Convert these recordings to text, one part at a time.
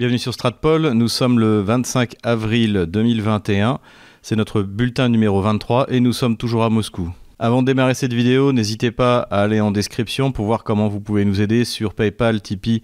Bienvenue sur Stratpol, nous sommes le 25 avril 2021, c'est notre bulletin numéro 23 et nous sommes toujours à Moscou. Avant de démarrer cette vidéo, n'hésitez pas à aller en description pour voir comment vous pouvez nous aider sur PayPal, Tipeee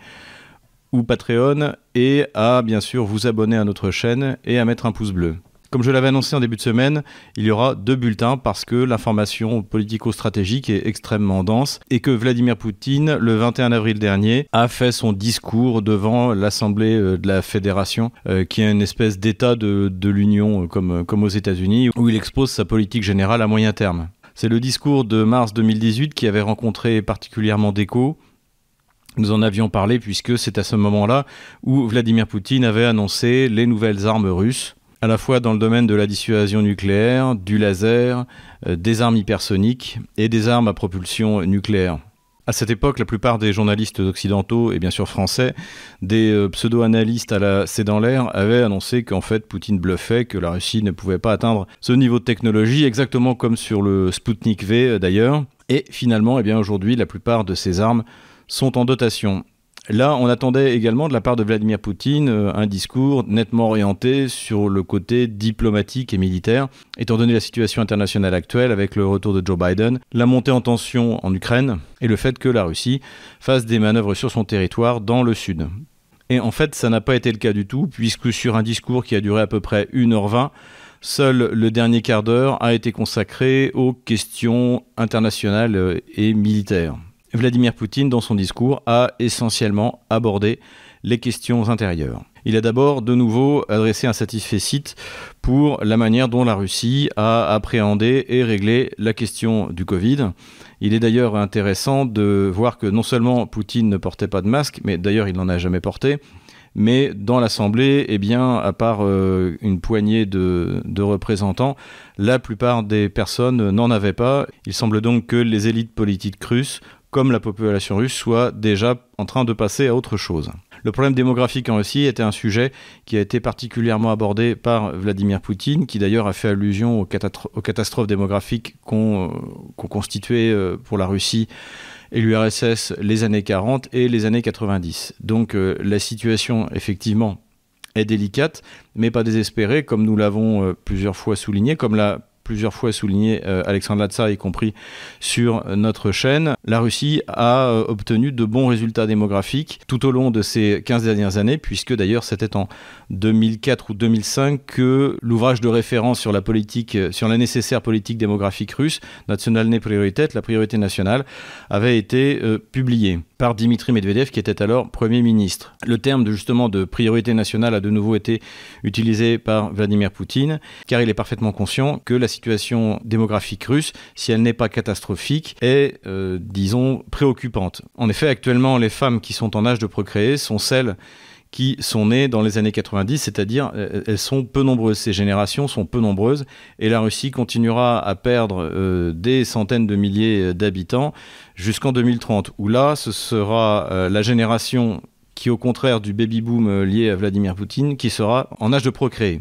ou Patreon et à bien sûr vous abonner à notre chaîne et à mettre un pouce bleu. Comme je l'avais annoncé en début de semaine, il y aura deux bulletins parce que l'information politico-stratégique est extrêmement dense et que Vladimir Poutine, le 21 avril dernier, a fait son discours devant l'Assemblée euh, de la Fédération, euh, qui est une espèce d'État de, l'Union euh, comme, comme aux États-Unis, où il expose sa politique générale à moyen terme. C'est le discours de mars 2018 qui avait rencontré particulièrement d'écho. Nous en avions parlé puisque c'est à ce moment-là où Vladimir Poutine avait annoncé les nouvelles armes russes à la fois dans le domaine de la dissuasion nucléaire, du laser, euh, des armes hypersoniques et des armes à propulsion nucléaire. À cette époque, la plupart des journalistes occidentaux et bien sûr français, des euh, pseudo-analystes à la C'est dans l'air, avaient annoncé qu'en fait Poutine bluffait, que la Russie ne pouvait pas atteindre ce niveau de technologie, exactement comme sur le Sputnik V euh, d'ailleurs. Et finalement, eh bien aujourd'hui, la plupart de ces armes sont en dotation. Là, on attendait également de la part de Vladimir Poutine euh, un discours nettement orienté sur le côté diplomatique et militaire, étant donné la situation internationale actuelle avec le retour de Joe Biden, la montée en tension en Ukraine et le fait que la Russie fasse des manœuvres sur son territoire dans le sud. Et en fait, ça n'a pas été le cas du tout, puisque sur un discours qui a duré à peu près 1h20, seul le dernier quart d'heure a été consacré aux questions internationales et militaires. Vladimir Poutine, dans son discours, a essentiellement abordé les questions intérieures. Il a d'abord de nouveau adressé un satisfait pour la manière dont la Russie a appréhendé et réglé la question du Covid. Il est d'ailleurs intéressant de voir que non seulement Poutine ne portait pas de masque, mais d'ailleurs il n'en a jamais porté, mais dans l'Assemblée, eh bien, à part euh, une poignée de, représentants, la plupart des personnes n'en avaient pas. Il semble donc que les élites politiques russes comme la population russe soit déjà en train de passer à autre chose. Le problème démographique en Russie était un sujet qui a été particulièrement abordé par Vladimir Poutine, qui d'ailleurs a fait allusion aux, catastrophes démographiques qu'ont constitué euh, pour la Russie et l'URSS les années 40 et les années 90. Donc euh, la situation, effectivement, est délicate, mais pas désespérée, comme nous l'avons euh, plusieurs fois souligné, comme l'a plusieurs fois souligné euh, Alexandre Latsa, y compris sur notre chaîne, la Russie a euh, obtenu de bons résultats démographiques tout au long de ces 15 dernières années, puisque d'ailleurs c'était en 2004 ou 2005 que l'ouvrage de référence sur la politique, euh, sur la nécessaire politique démographique russe, Nationalne Prioritet, la priorité nationale, avait été publié par Dimitri Medvedev, qui était alors Premier ministre. Le terme de, justement de priorité nationale a de nouveau été utilisé par Vladimir Poutine, car il est parfaitement conscient que la situation démographique russe, si elle n'est pas catastrophique, est, euh, disons, préoccupante. En effet, actuellement, les femmes qui sont en âge de procréer sont celles qui sont nées dans les années 90, c'est-à-dire euh, elles sont peu nombreuses, ces générations sont peu nombreuses, et la Russie continuera à perdre euh, des centaines de milliers d'habitants jusqu'en 2030, où là, ce sera euh, la génération qui, au contraire du baby-boom lié à Vladimir Poutine, qui sera en âge de procréer.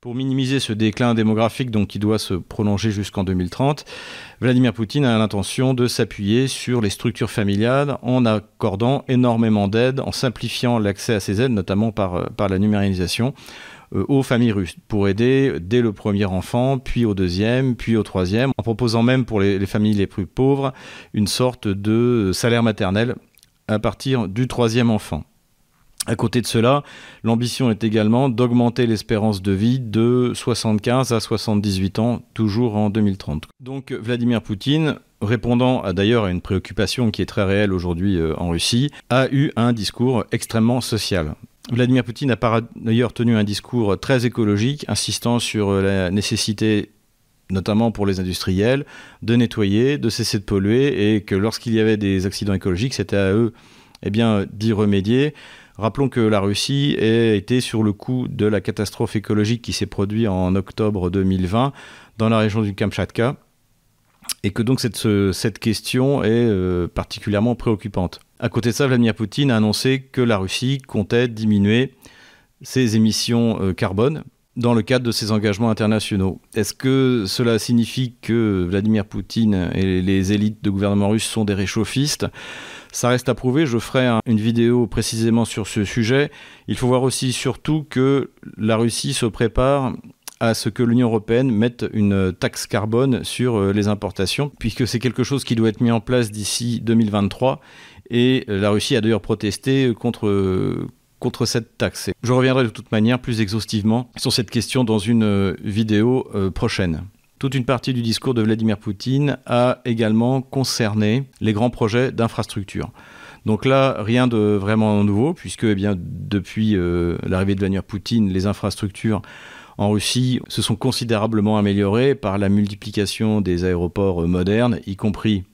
Pour minimiser ce déclin démographique donc, qui doit se prolonger jusqu'en 2030, Vladimir Poutine a l'intention de s'appuyer sur les structures familiales en accordant énormément d'aides, en simplifiant l'accès à ces aides, notamment par, euh, la numérisation, euh, aux familles russes, pour aider dès le premier enfant, puis au deuxième, puis au troisième, en proposant même pour les familles les plus pauvres une sorte de salaire maternel à partir du troisième enfant. À côté de cela, l'ambition est également d'augmenter l'espérance de vie de 75 à 78 ans, toujours en 2030. Donc Vladimir Poutine, répondant d'ailleurs à une préoccupation qui est très réelle aujourd'hui euh, en Russie, a eu un discours extrêmement social. Vladimir Poutine a par ailleurs tenu un discours très écologique, insistant sur euh, la nécessité notamment pour les industriels, de nettoyer, de cesser de polluer, et que lorsqu'il y avait des accidents écologiques, c'était à eux eh d'y remédier. Rappelons que la Russie a été sur le coup de la catastrophe écologique qui s'est produite en octobre 2020 dans la région du Kamchatka et que donc cette, cette question est euh, particulièrement préoccupante. À côté de ça, Vladimir Poutine a annoncé que la Russie comptait diminuer ses émissions euh, carbone dans le cadre de ses engagements internationaux. Est-ce que cela signifie que Vladimir Poutine et les élites de gouvernement russe sont des réchauffistes? Ça reste à prouver, je ferai une vidéo précisément sur ce sujet. Il faut voir aussi surtout que la Russie se prépare à ce que l'Union européenne mette une taxe carbone sur euh, les importations, puisque c'est quelque chose qui doit être mis en place d'ici 2023. Et la Russie a d'ailleurs protesté contre, contre cette taxe. Je reviendrai de toute manière plus exhaustivement sur cette question dans une euh, vidéo euh, prochaine. Toute une partie du discours de Vladimir Poutine a également concerné les grands projets d'infrastructure. Donc là, rien de vraiment nouveau, puisque eh bien, depuis euh, l'arrivée de Vladimir Poutine, les infrastructures en Russie se sont considérablement améliorées par la multiplication des aéroports modernes, y compris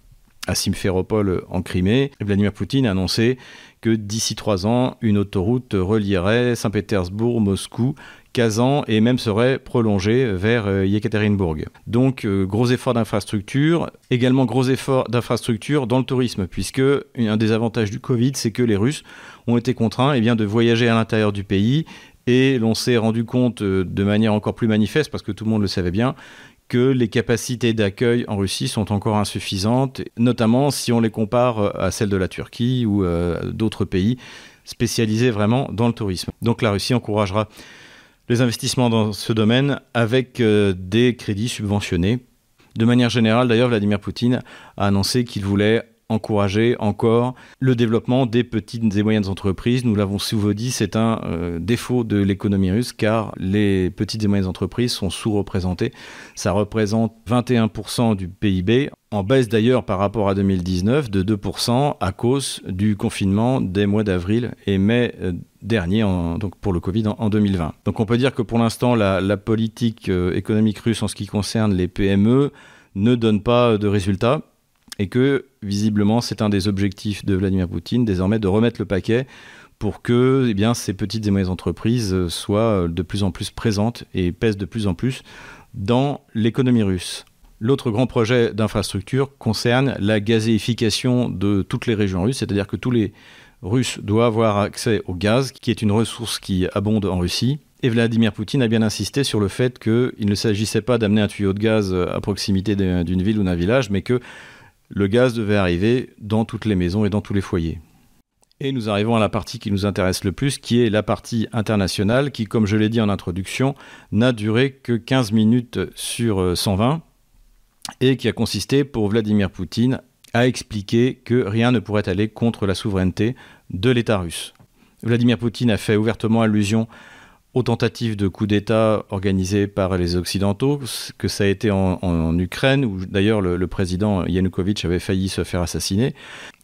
à Simferopol en Crimée. Vladimir Poutine a annoncé que d'ici trois ans, une autoroute relierait Saint-Pétersbourg, Moscou, Kazan et même serait prolongée vers euh, Yekaterinbourg. Donc euh, gros efforts d'infrastructure, également gros efforts d'infrastructure dans le tourisme, puisque un des avantages du Covid, c'est que les Russes ont été contraints eh de voyager à l'intérieur du pays et l'on s'est rendu compte euh, de manière encore plus manifeste, parce que tout le monde le savait bien, que les capacités d'accueil en Russie sont encore insuffisantes, notamment si on les compare euh, à celles de la Turquie ou euh, d'autres pays spécialisés vraiment dans le tourisme. Donc la Russie encouragera les investissements dans ce domaine avec euh, des crédits subventionnés. De manière générale, d'ailleurs, Vladimir Poutine a annoncé qu'il voulait encourager encore le développement des petites et moyennes entreprises. Nous l'avons souvent dit, c'est un euh, défaut de l'économie russe car les petites et moyennes entreprises sont sous-représentées. Ça représente 21% du PIB, en baisse d'ailleurs par rapport à 2019 de 2% à cause du confinement des mois d'avril et mai euh, dernier, donc pour le Covid en, 2020. Donc on peut dire que pour l'instant, la, politique euh, économique russe en ce qui concerne les PME ne donne pas de résultats et que visiblement c'est un des objectifs de Vladimir Poutine désormais de remettre le paquet pour que eh bien, ces petites et moyennes entreprises euh, soient euh, de plus en plus présentes et pèsent de plus en plus dans l'économie russe. L'autre grand projet d'infrastructure concerne la gazéification de toutes les régions russes, c'est-à-dire que tous les Russes doivent avoir accès au gaz, qui est une ressource qui abonde en Russie. Et Vladimir Poutine a bien insisté sur le fait qu'il ne s'agissait pas d'amener un tuyau de gaz à proximité d'une ville ou d'un village, mais que le gaz devait arriver dans toutes les maisons et dans tous les foyers. Et nous arrivons à la partie qui nous intéresse le plus, qui est la partie internationale, qui, comme je l'ai dit en introduction, n'a duré que 15 minutes sur 120, euh, et qui a consisté pour Vladimir Poutine à expliquer que rien ne pourrait aller contre la souveraineté de l'État russe. Vladimir Poutine a fait ouvertement allusion aux tentatives de coup d'État organisées par les Occidentaux, que ça a été en, Ukraine, où d'ailleurs le, président Yanukovych avait failli se faire assassiner.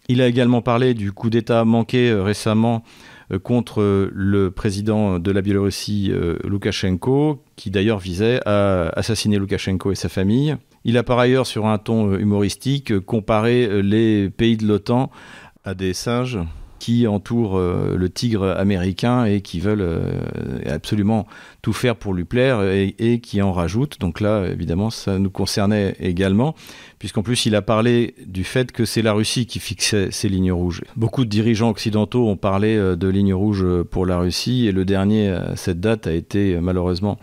Il a également parlé du coup d'État manqué euh, récemment euh, contre le président de la Biélorussie, euh, Loukachenko, qui d'ailleurs visait à assassiner Loukachenko et sa famille. Il a par ailleurs, sur un ton humoristique, comparé les pays de l'OTAN à des singes qui entourent euh, le tigre américain et qui veulent euh, absolument tout faire pour lui plaire et, qui en rajoutent. Donc là, évidemment, ça nous concernait également, puisqu'en plus, il a parlé du fait que c'est la Russie qui fixait ces lignes rouges. Beaucoup de dirigeants occidentaux ont parlé euh, de lignes rouges pour la Russie, et le dernier à cette date a été malheureusement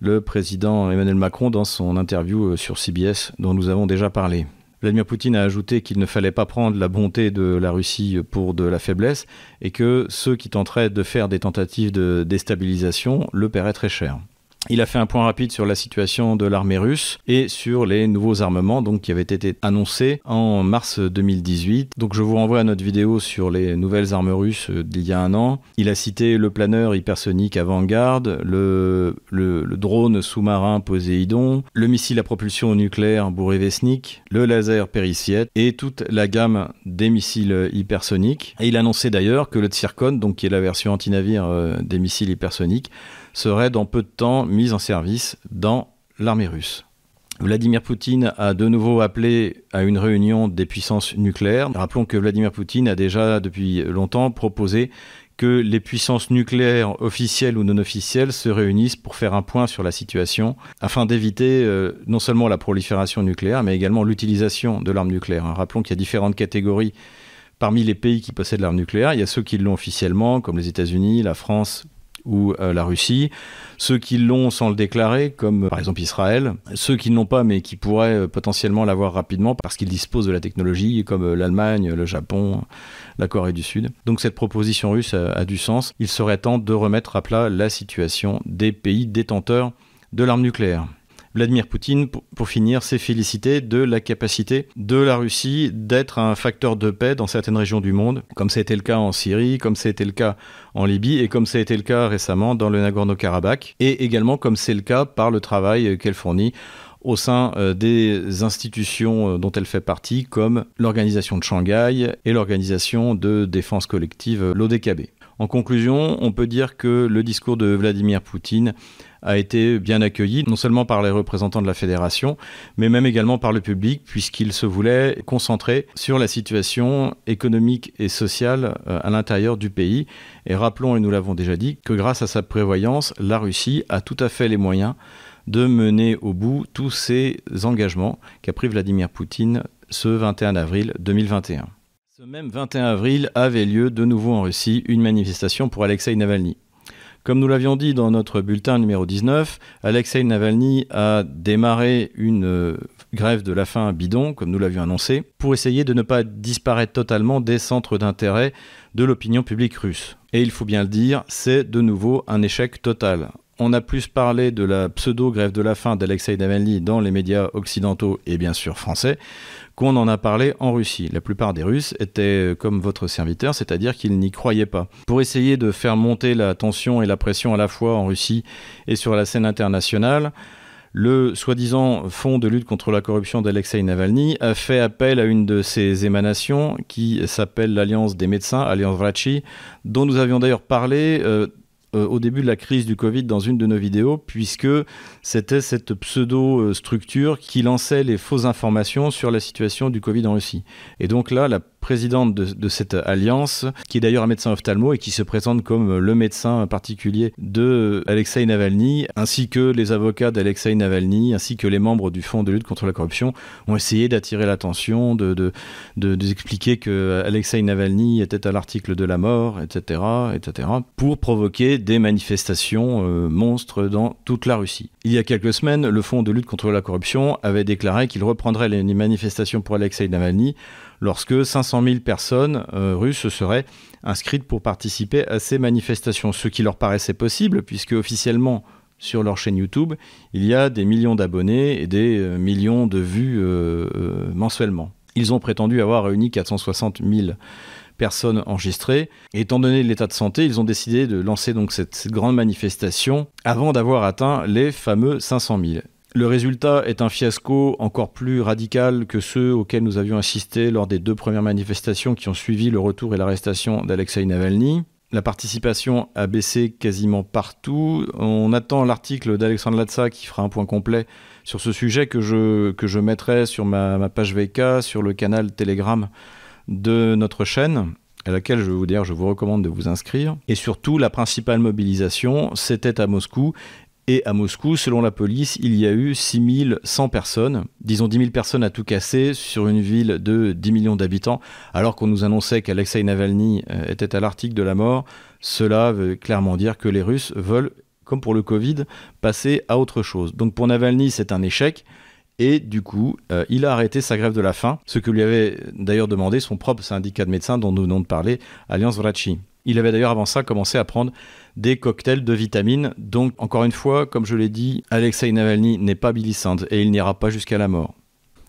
le président Emmanuel Macron dans son interview sur CBS dont nous avons déjà parlé. Vladimir Poutine a ajouté qu'il ne fallait pas prendre la bonté de la Russie pour de la faiblesse et que ceux qui tenteraient de faire des tentatives de déstabilisation le paieraient très cher. Il a fait un point rapide sur la situation de l'armée russe et sur les nouveaux armements donc, qui avaient été annoncés en mars 2018. Donc je vous renvoie à notre vidéo sur les nouvelles armes russes d'il y a un an. Il a cité le planeur hypersonique avant-garde, le, drone sous-marin Poséidon, le missile à propulsion nucléaire Bourevesnik, le laser Périciette et toute la gamme des missiles hypersoniques. Et il annonçait d'ailleurs que le Tsirkon, donc qui est la version anti-navire euh, des missiles hypersoniques, serait dans peu de temps mise en service dans l'armée russe. Vladimir Poutine a de nouveau appelé à une réunion des puissances nucléaires. Rappelons que Vladimir Poutine a déjà depuis longtemps proposé que les puissances nucléaires officielles ou non officielles se réunissent pour faire un point sur la situation afin d'éviter euh, non seulement la prolifération nucléaire mais également l'utilisation de l'arme nucléaire. Rappelons qu'il y a différentes catégories parmi les pays qui possèdent l'arme nucléaire. Il y a ceux qui l'ont officiellement comme les États-Unis, la France, ou la Russie, ceux qui l'ont sans le déclarer, comme par exemple Israël, ceux qui ne l'ont pas mais qui pourraient potentiellement l'avoir rapidement parce qu'ils disposent de la technologie, comme l'Allemagne, le Japon, la Corée du Sud. Donc cette proposition russe a du sens. Il serait temps de remettre à plat la situation des pays détenteurs de l'arme nucléaire. Vladimir Poutine, pour finir, s'est félicité de la capacité de la Russie d'être un facteur de paix dans certaines régions du monde, comme ça a été le cas en Syrie, comme ça a été le cas en Libye et comme ça a été le cas récemment dans le Nagorno-Karabakh, et également comme c'est le cas par le travail qu'elle fournit au sein euh, des institutions euh, dont elle fait partie, comme l'organisation de Shanghai et l'organisation de défense collective, euh, l'ODKB. En conclusion, on peut dire que le discours de Vladimir Poutine a été bien accueilli, non seulement par les représentants de la fédération, mais même également par le public, puisqu'il se voulait concentrer sur la situation économique et sociale euh, à l'intérieur du pays. Et rappelons, et nous l'avons déjà dit, que grâce à sa prévoyance, la Russie a tout à fait les moyens de mener au bout tous ces engagements qu'a pris Vladimir Poutine ce 21 avril 2021. Ce même 21 avril avait lieu de nouveau en Russie une manifestation pour Alexei Navalny. Comme nous l'avions dit dans notre bulletin numéro 19, Alexei Navalny a démarré une euh, grève de la faim bidon, comme nous l'avions annoncé, pour essayer de ne pas disparaître totalement des centres d'intérêt de l'opinion publique russe. Et il faut bien le dire, c'est de nouveau un échec total. On a plus parlé de la pseudo-grève de la faim d'Alexei Navalny dans les médias occidentaux et bien sûr français qu'on en a parlé en Russie. La plupart des Russes étaient euh, comme votre serviteur, c'est-à-dire qu'ils n'y croyaient pas. Pour essayer de faire monter la tension et la pression à la fois en Russie et sur la scène internationale, le soi-disant Fonds de lutte contre la corruption d'Alexei Navalny a fait appel à une de ses émanations qui s'appelle l'Alliance des médecins, Alliance Vrachi, dont nous avions d'ailleurs parlé euh, euh, au début de la crise du Covid dans une de nos vidéos, puisque c'était cette pseudo-structure qui lançait les fausses informations sur la situation du Covid en Russie. Et donc là, la présidente de, cette alliance, qui est d'ailleurs un médecin ophtalmo et qui se présente comme le médecin particulier de Alexei Navalny, ainsi que les avocats d'Alexei Navalny, ainsi que les membres du Fonds de lutte contre la corruption, ont essayé d'attirer l'attention, de, de, de, expliquer que Alexei Navalny était à l'article de la mort, etc., etc., pour provoquer des manifestations euh, monstres dans toute la Russie. Il y a quelques semaines, le Fonds de lutte contre la corruption avait déclaré qu'il reprendrait les manifestations pour Alexei Navalny lorsque 500 000 personnes euh, russes seraient inscrites pour participer à ces manifestations, ce qui leur paraissait possible puisque officiellement sur leur chaîne YouTube, il y a des millions d'abonnés et des euh, millions de vues euh, mensuellement. Ils ont prétendu avoir réuni 460 000 personnes enregistrées. Étant donné l'état de santé, ils ont décidé de lancer donc cette, cette grande manifestation avant d'avoir atteint les fameux 500 000. Le résultat est un fiasco encore plus radical que ceux auxquels nous avions assisté lors des deux premières manifestations qui ont suivi le retour et l'arrestation d'Alexei Navalny. La participation a baissé quasiment partout. On attend l'article d'Alexandre Latsa qui fera un point complet sur ce sujet que je, mettrai sur ma, page VK, sur le canal Telegram de notre chaîne à laquelle je dire, je vous recommande de vous inscrire. Et surtout, la principale mobilisation, c'était à Moscou et à Moscou, selon la police, il y a eu 6100 personnes, disons 10 000 personnes à tout casser sur une ville de 10 millions d'habitants, alors qu'on nous annonçait qu'Alexei Navalny euh, était à l'article de la mort. Cela veut clairement dire que les Russes veulent, comme pour le Covid, passer à autre chose. Donc pour Navalny, c'est un échec. Et du coup, euh, il a arrêté sa grève de la faim, ce que lui avait d'ailleurs demandé son propre syndicat de médecins dont nous venons de parler, Alliance Vrachi. Il avait d'ailleurs avant ça commencé à prendre des cocktails de vitamines. Donc, encore une fois, comme je l'ai dit, Alexei Navalny n'est pas Billy et il n'ira pas jusqu'à la mort.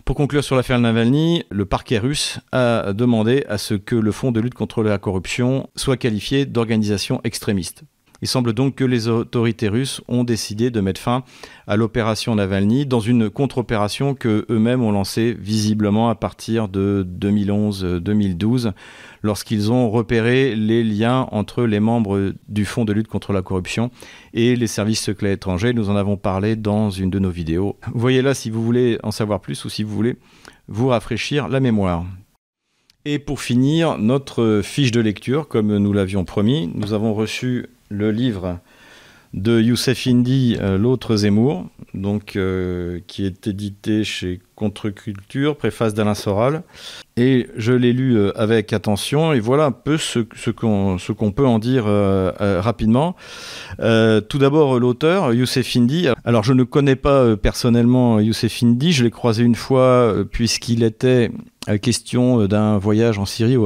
Pour conclure sur l'affaire Navalny, le parquet russe a demandé à ce que le Fonds de lutte contre la corruption soit qualifié d'organisation extrémiste. Il semble donc que les autorités russes ont décidé de mettre fin à l'opération Navalny dans une contre-opération que eux-mêmes ont lancée visiblement à partir de 2011-2012 lorsqu'ils ont repéré les liens entre les membres du Fonds de lutte contre la corruption et les services secrets étrangers. Nous en avons parlé dans une de nos vidéos. Voyez là si vous voulez en savoir plus ou si vous voulez vous rafraîchir la mémoire. Et pour finir, notre fiche de lecture, comme nous l'avions promis, nous avons reçu le livre de Youssef Indy, euh, L'autre Zemmour, donc, euh, qui est édité chez Contre-Culture, préface d'Alain Soral. Et je l'ai lu euh, avec attention, et voilà un peu ce, qu'on peut en dire rapidement. tout d'abord, l'auteur, Youssef Indy. Alors, je ne connais pas personnellement Youssef Indy, je l'ai croisé une fois, puisqu'il était question d'un voyage en Syrie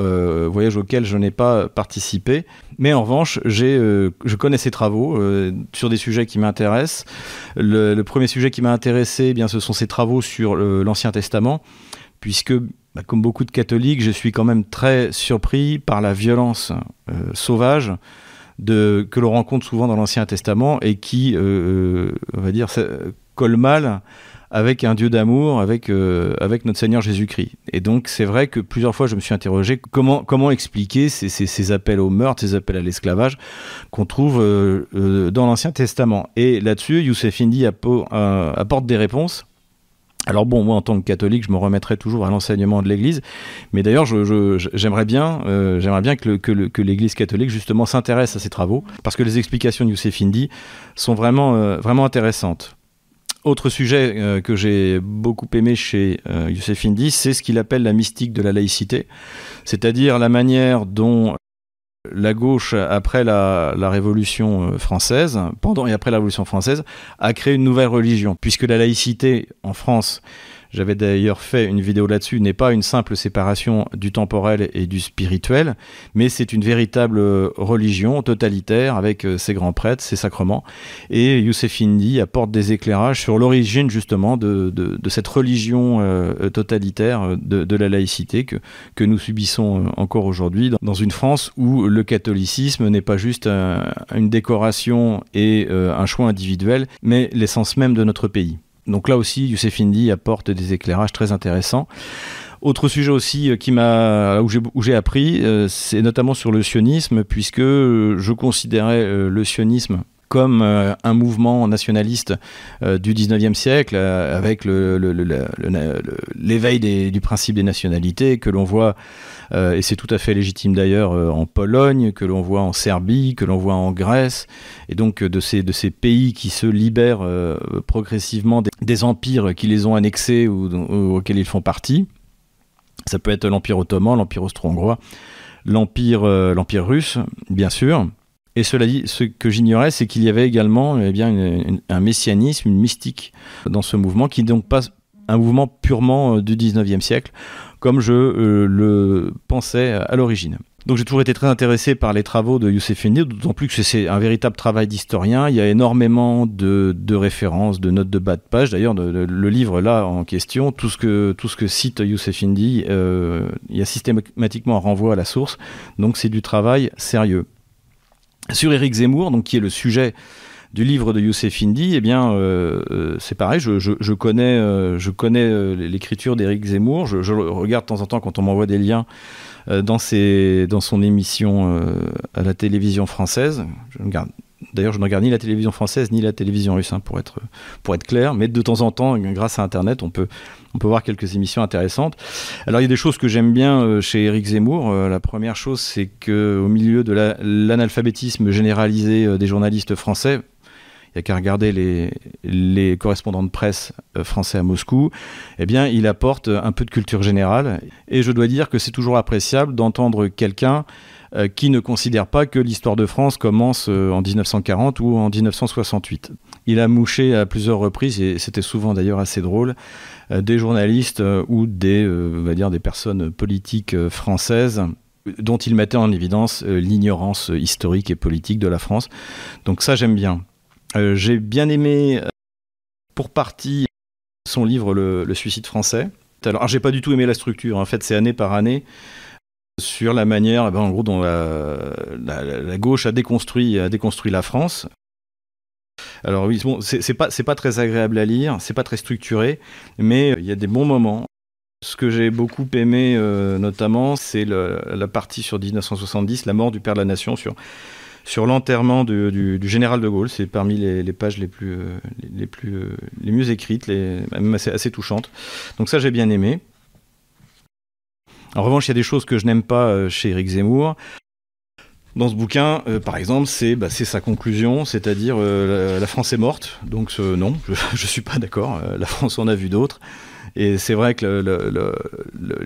euh, voyage auquel je n'ai pas participé. Mais en revanche, j'ai, euh, je connais ses travaux euh, sur des sujets qui m'intéressent. Le, premier sujet qui m'a intéressé, eh bien, ce sont ses travaux sur l'Ancien Testament, puisque, bah, comme beaucoup de catholiques, je suis quand même très surpris par la violence sauvage que l'on rencontre souvent dans l'Ancien Testament et qui, on va dire, colle mal avec un Dieu d'amour, avec, euh, avec notre Seigneur Jésus-Christ. Et donc c'est vrai que plusieurs fois je me suis interrogé comment, comment expliquer ces, ces, appels au meurtre, ces appels à l'esclavage qu'on trouve euh, euh, dans l'Ancien Testament. Et là-dessus, Youssef Indy apporte des réponses. Alors bon, moi en tant que catholique, je me remettrai toujours à l'enseignement de l'Église, mais d'ailleurs, j'aimerais bien, bien que, que l'Église catholique justement s'intéresse à ces travaux, parce que les explications de Youssef Indy sont vraiment, vraiment intéressantes. Autre sujet euh, que j'ai beaucoup aimé chez euh, Youssef Indy, c'est ce qu'il appelle la mystique de la laïcité, c'est-à-dire la manière dont la gauche, après la, Révolution euh, française, pendant et après la Révolution française, a créé une nouvelle religion, puisque la laïcité en France j'avais d'ailleurs fait une vidéo là-dessus, n'est pas une simple séparation du temporel et du spirituel, mais c'est une véritable religion totalitaire avec euh, ses grands prêtres, ses sacrements. Et Youssef Indy apporte des éclairages sur l'origine justement de, cette religion euh, totalitaire de, la laïcité que, que nous subissons euh, encore aujourd'hui dans une France où le catholicisme n'est pas juste une décoration et un choix individuel, mais l'essence même de notre pays. Donc là aussi, Youssef Indy apporte des éclairages très intéressants. Autre sujet aussi euh, qui m'a où j'ai appris, euh, c'est notamment sur le sionisme, puisque je considérais euh, le sionisme comme un mouvement nationaliste du 19e siècle, avec l'éveil du principe des nationalités que l'on voit euh, et c'est tout à fait légitime d'ailleurs euh, en Pologne, que l'on voit en Serbie, que l'on voit en Grèce, et donc euh, de ces, pays qui se libèrent progressivement des, empires qui les ont annexés ou, auxquels ils font partie. Ça peut être l'Empire ottoman, l'Empire austro-hongrois, l'empire russe, bien sûr. Et cela dit, ce que j'ignorais, c'est qu'il y avait également eh bien, un messianisme, une mystique dans ce mouvement, qui n'est donc pas un mouvement purement du 19e siècle, comme je euh, le pensais à l'origine. Donc j'ai toujours été très intéressé par les travaux de Youssef Indy, d'autant plus que c'est un véritable travail d'historien. Il y a énormément de, références, de notes de bas de page. D'ailleurs, le livre là en question, tout ce que, tout ce que cite Youssef Indy, euh, il y a systématiquement un renvoi à la source. Donc c'est du travail sérieux. Sur Éric Zemmour, donc qui est le sujet du livre de Youssef Indy, eh bien, euh, euh, c'est pareil, je, connais, je connais euh, l'écriture d'Éric Zemmour, je, regarde de temps en temps quand on m'envoie des liens dans, son émission à la télévision française. Je D'ailleurs, je ne regarde ni la télévision française ni la télévision russe, hein, pour, être, pour être clair, mais de temps en temps, grâce à Internet, on peut, on peut voir quelques émissions intéressantes. Alors, il y a des choses que j'aime bien chez Éric Zemmour. la première chose, c'est qu'au milieu de l'analphabétisme généralisé des journalistes français, il n'y a qu'à regarder les, les, correspondants de presse euh, français à Moscou, eh bien, il apporte un peu de culture générale. Et je dois dire que c'est toujours appréciable d'entendre quelqu'un euh, qui ne considère pas que l'histoire de France commence euh, en 1940 ou en 1968. Il a mouché à plusieurs reprises, et c'était souvent d'ailleurs assez drôle, des journalistes ou des, on va dire, des personnes politiques françaises dont il mettait en évidence l'ignorance historique et politique de la France. Donc ça, j'aime bien. Euh, j'ai bien aimé, euh, pour partie, son livre Le, suicide français. Alors, j'ai pas du tout aimé la structure. En fait, c'est année par année sur la manière, ben, en gros, dont la, gauche a déconstruit, déconstruit la France. Alors oui, bon, c'est pas, très agréable à lire, c'est pas très structuré, mais il y a des bons moments. Ce que j'ai beaucoup aimé, euh, notamment, c'est la partie sur 1970, la mort du père de la nation, sur l'enterrement du, général de Gaulle. C'est parmi les, pages les plus, euh, les, euh, mieux écrites, même assez, assez touchantes. Donc ça, j'ai bien aimé. En revanche, il y a des choses que je n'aime pas euh, chez Eric Zemmour. Dans ce bouquin, euh, par exemple, c'est bah, sa conclusion, c'est-à-dire euh, la, France est morte. Donc non, je ne suis pas d'accord. la France en a vu d'autres. Et c'est vrai que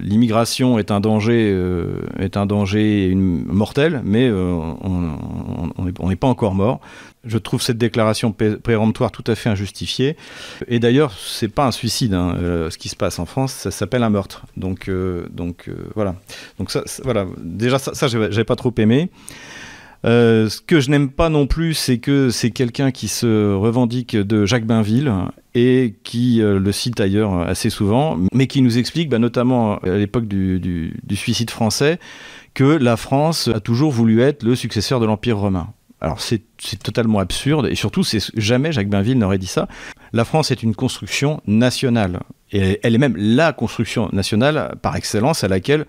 l'immigration est un danger, euh, est un danger mortel, mais euh, on n'est pas encore mort. Je trouve cette déclaration péremptoire tout à fait injustifiée. Et d'ailleurs, c'est pas un suicide, hein, euh, ce qui se passe en France, ça s'appelle un meurtre. Donc, donc voilà. Donc voilà. Déjà, ça, ça j'avais pas trop aimé. Euh, ce que je n'aime pas non plus, c'est que c'est quelqu'un qui se revendique de Jacques Bainville et qui euh, le cite ailleurs assez souvent, mais qui nous explique, bah, notamment à l'époque du, suicide français, que la France a toujours voulu être le successeur de l'Empire romain. Alors c'est totalement absurde et surtout jamais Jacques Bainville n'aurait dit ça. La France est une construction nationale et elle est même la construction nationale par excellence à laquelle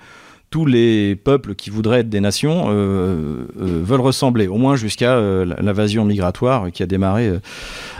tous les peuples qui voudraient être des nations euh, euh, veulent ressembler, au moins jusqu'à euh, l'invasion migratoire qui a démarré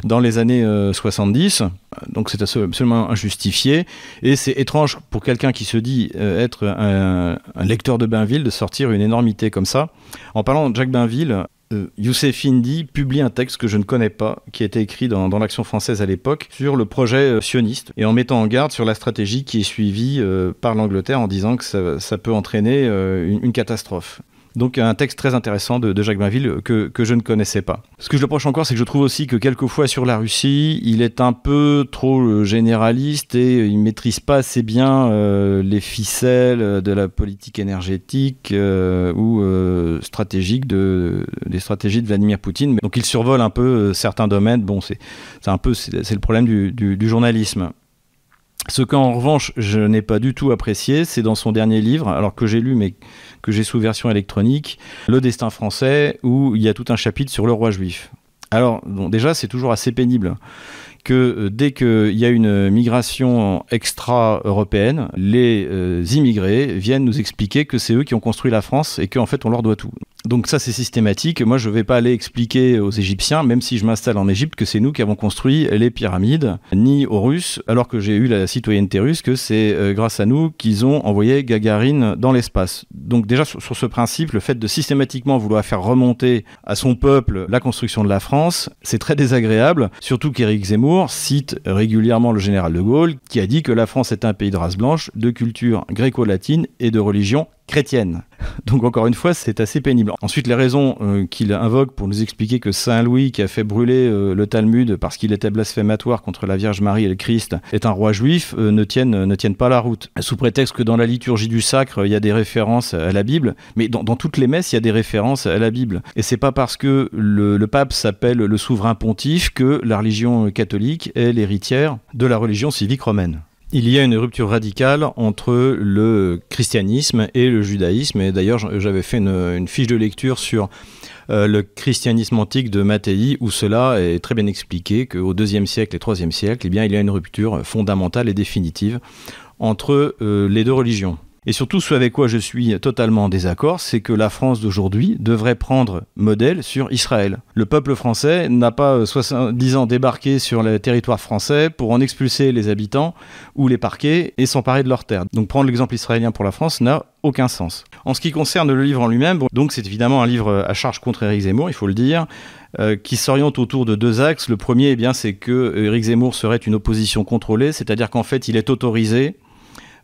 dans les années 70. Donc c'est absolument injustifié. Et c'est étrange pour quelqu'un qui se dit être un, un, lecteur de Bainville de sortir une énormité comme ça. En parlant de Jacques Bainville, euh, Youssef Indy publie un texte que je ne connais pas, qui a été écrit dans, l'Action française à l'époque, sur le projet euh, sioniste, et en mettant en garde sur la stratégie qui est suivie euh, par l'Angleterre en disant que ça, peut entraîner une, catastrophe. Donc un texte très intéressant de, Jacques Bainville que, je ne connaissais pas. Ce que je reproche encore, c'est que je trouve aussi que quelquefois sur la Russie, il est un peu trop euh, généraliste et il maîtrise pas assez bien euh, les ficelles de la politique énergétique euh, ou stratégique de, des stratégies de Vladimir Poutine. Donc il survole un peu certains domaines. Bon, c'est un peu c'est le problème du journalisme. Ce qu'en revanche je n'ai pas du tout apprécié, c'est dans son dernier livre, alors que j'ai lu mais que j'ai sous version électronique, Le Destin français, où il y a tout un chapitre sur le roi juif. Alors, déjà, c'est toujours assez pénible que euh, dès qu'il y a une migration extra-européenne, les euh, immigrés viennent nous expliquer que c'est eux qui ont construit la France et qu'en fait on leur doit tout. Donc ça c'est systématique. Moi je ne vais pas aller expliquer aux Égyptiens, même si je m'installe en Égypte, que c'est nous qui avons construit les pyramides, ni aux Russes, alors que j'ai eu la citoyenneté russe, que c'est euh, grâce à nous qu'ils ont envoyé Gagarine dans l'espace. Donc déjà sur, ce principe, le fait de systématiquement vouloir faire remonter à son peuple la construction de la France, c'est très désagréable, surtout qu'Éric Zemmour cite régulièrement le général de Gaulle, qui a dit que la France est un pays de race blanche, de culture gréco-latine et de religion chrétienne. Donc encore une fois, c'est assez pénible. Ensuite, les raisons euh, qu'il invoque pour nous expliquer que Saint Louis, qui a fait brûler euh, le Talmud parce qu'il était blasphématoire contre la Vierge Marie et le Christ, est un roi juif, euh, ne, tiennent, ne tiennent pas la route. Sous prétexte que dans la liturgie du sacre, il y a des références à la Bible, mais dans, toutes les messes, il y a des références à la Bible. Et c'est pas parce que le, le pape s'appelle le souverain pontife que la religion catholique est l'héritière de la religion civique romaine. Il y a une rupture radicale entre le christianisme et le judaïsme. Et d'ailleurs, j'avais fait une, fiche de lecture sur euh, le christianisme antique de Mattei, où cela est très bien expliqué qu'au IIe siècle et IIIe siècle, eh il y a une rupture fondamentale et définitive entre euh, les deux religions. Et surtout, ce avec quoi je suis totalement en désaccord, c'est que la France d'aujourd'hui devrait prendre modèle sur Israël. Le peuple français n'a pas 70 ans débarqué sur le territoire français pour en expulser les habitants ou les parquer et s'emparer de leurs terres. Donc prendre l'exemple israélien pour la France n'a aucun sens. En ce qui concerne le livre en lui-même, donc c'est évidemment un livre à charge contre Éric Zemmour, il faut le dire, euh, qui s'oriente autour de deux axes. Le premier, eh bien, c'est que Éric Zemmour serait une opposition contrôlée, c'est-à-dire qu'en fait, il est autorisé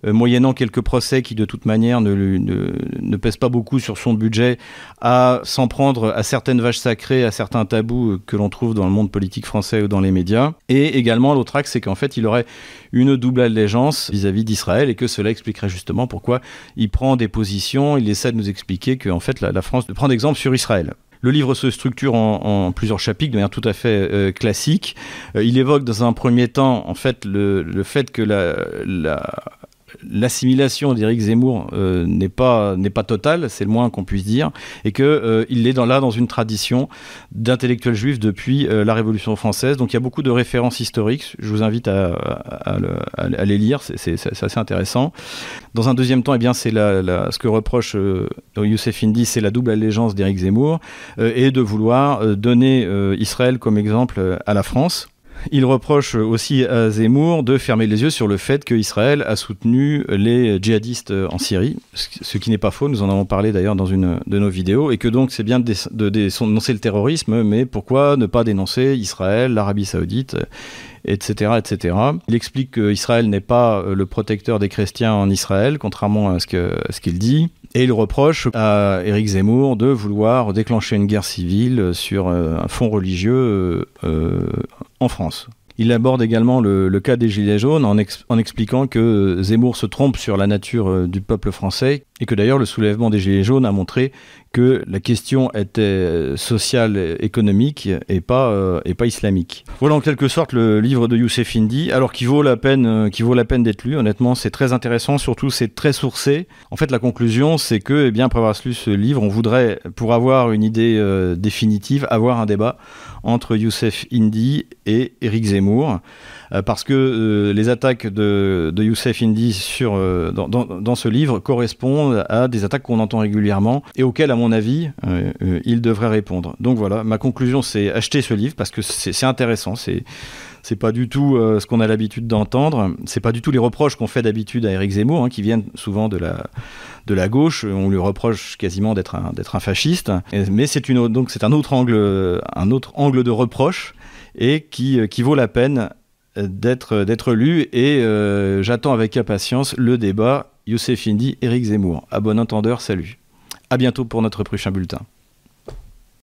euh, moyennant quelques procès qui de toute manière ne, ne, pèsent pas beaucoup sur son budget, à s'en prendre à certaines vaches sacrées, à certains tabous euh, que l'on trouve dans le monde politique français ou dans les médias. Et également, l'autre axe, c'est qu'en fait, il aurait une double allégeance vis-à-vis d'Israël et que cela expliquerait justement pourquoi il prend des positions, il essaie de nous expliquer qu'en fait, la, France prend d'exemple sur Israël. Le livre se structure en, en, plusieurs chapitres de manière tout à fait euh, classique. il évoque dans un premier temps, en fait, le, le fait que la l'assimilation d'Éric Zemmour euh, n'est pas n'est pas totale, c'est le moins qu'on puisse dire, et que euh, il est là dans une tradition d'intellectuels juifs depuis euh, la Révolution française. Donc il y a beaucoup de références historiques. Je vous invite à, les lire, c'est assez intéressant. Dans un deuxième temps, eh bien c'est ce que reproche Youssef Indy, c'est la double allégeance d'Éric Zemmour et de vouloir donner Israël comme exemple à la France. Il reproche aussi à Zemmour de fermer les yeux sur le fait qu'Israël a soutenu les djihadistes en Syrie, ce qui n'est pas faux, nous en avons parlé d'ailleurs dans une de nos vidéos, et que donc c'est bien de, dénoncer le terrorisme, mais pourquoi ne pas dénoncer Israël, l'Arabie saoudite etc., etc. Il explique qu'Israël n'est pas le protecteur des chrétiens en Israël, contrairement à ce qu'il dit. Et il reproche à Éric Zemmour de vouloir déclencher une guerre civile sur euh, un fond religieux euh, en France. Il aborde également le, cas des Gilets jaunes en, expliquant que Zemmour se trompe sur la nature euh, du peuple français et que d'ailleurs le soulèvement des Gilets jaunes a montré que la question était euh, sociale, économique et pas, euh, et pas islamique. Voilà en quelque sorte le livre de Youssef Indy, alors qui vaut la peine, qui vaut la peine d'être lu. Honnêtement, c'est très intéressant, surtout c'est très sourcé. En fait, la conclusion, c'est que, eh bien, après avoir lu ce livre, on voudrait, pour avoir une idée définitive, avoir un débat entre Youssef Indy et Éric Zemmour, euh, parce que euh, les attaques de, Youssef Indy sur, euh, dans, ce livre correspondent à des attaques qu'on entend régulièrement et auxquelles, à mon avis, il devrait répondre. Donc voilà, ma conclusion, c'est acheter ce livre parce que c'est intéressant, c'est c'est pas du tout ce qu'on a l'habitude d'entendre. C'est pas du tout les reproches qu'on fait d'habitude à Éric Zemmour, hein, qui viennent souvent de la de la gauche. On lui reproche quasiment d'être un un fasciste. mais c'est un autre angle un autre angle de reproche et qui qui vaut la peine d'être lu et euh, j'attends avec impatience le débat Youssef Indy, Éric Zemmour. À bon entendeur, salut. À bientôt pour notre prochain bulletin.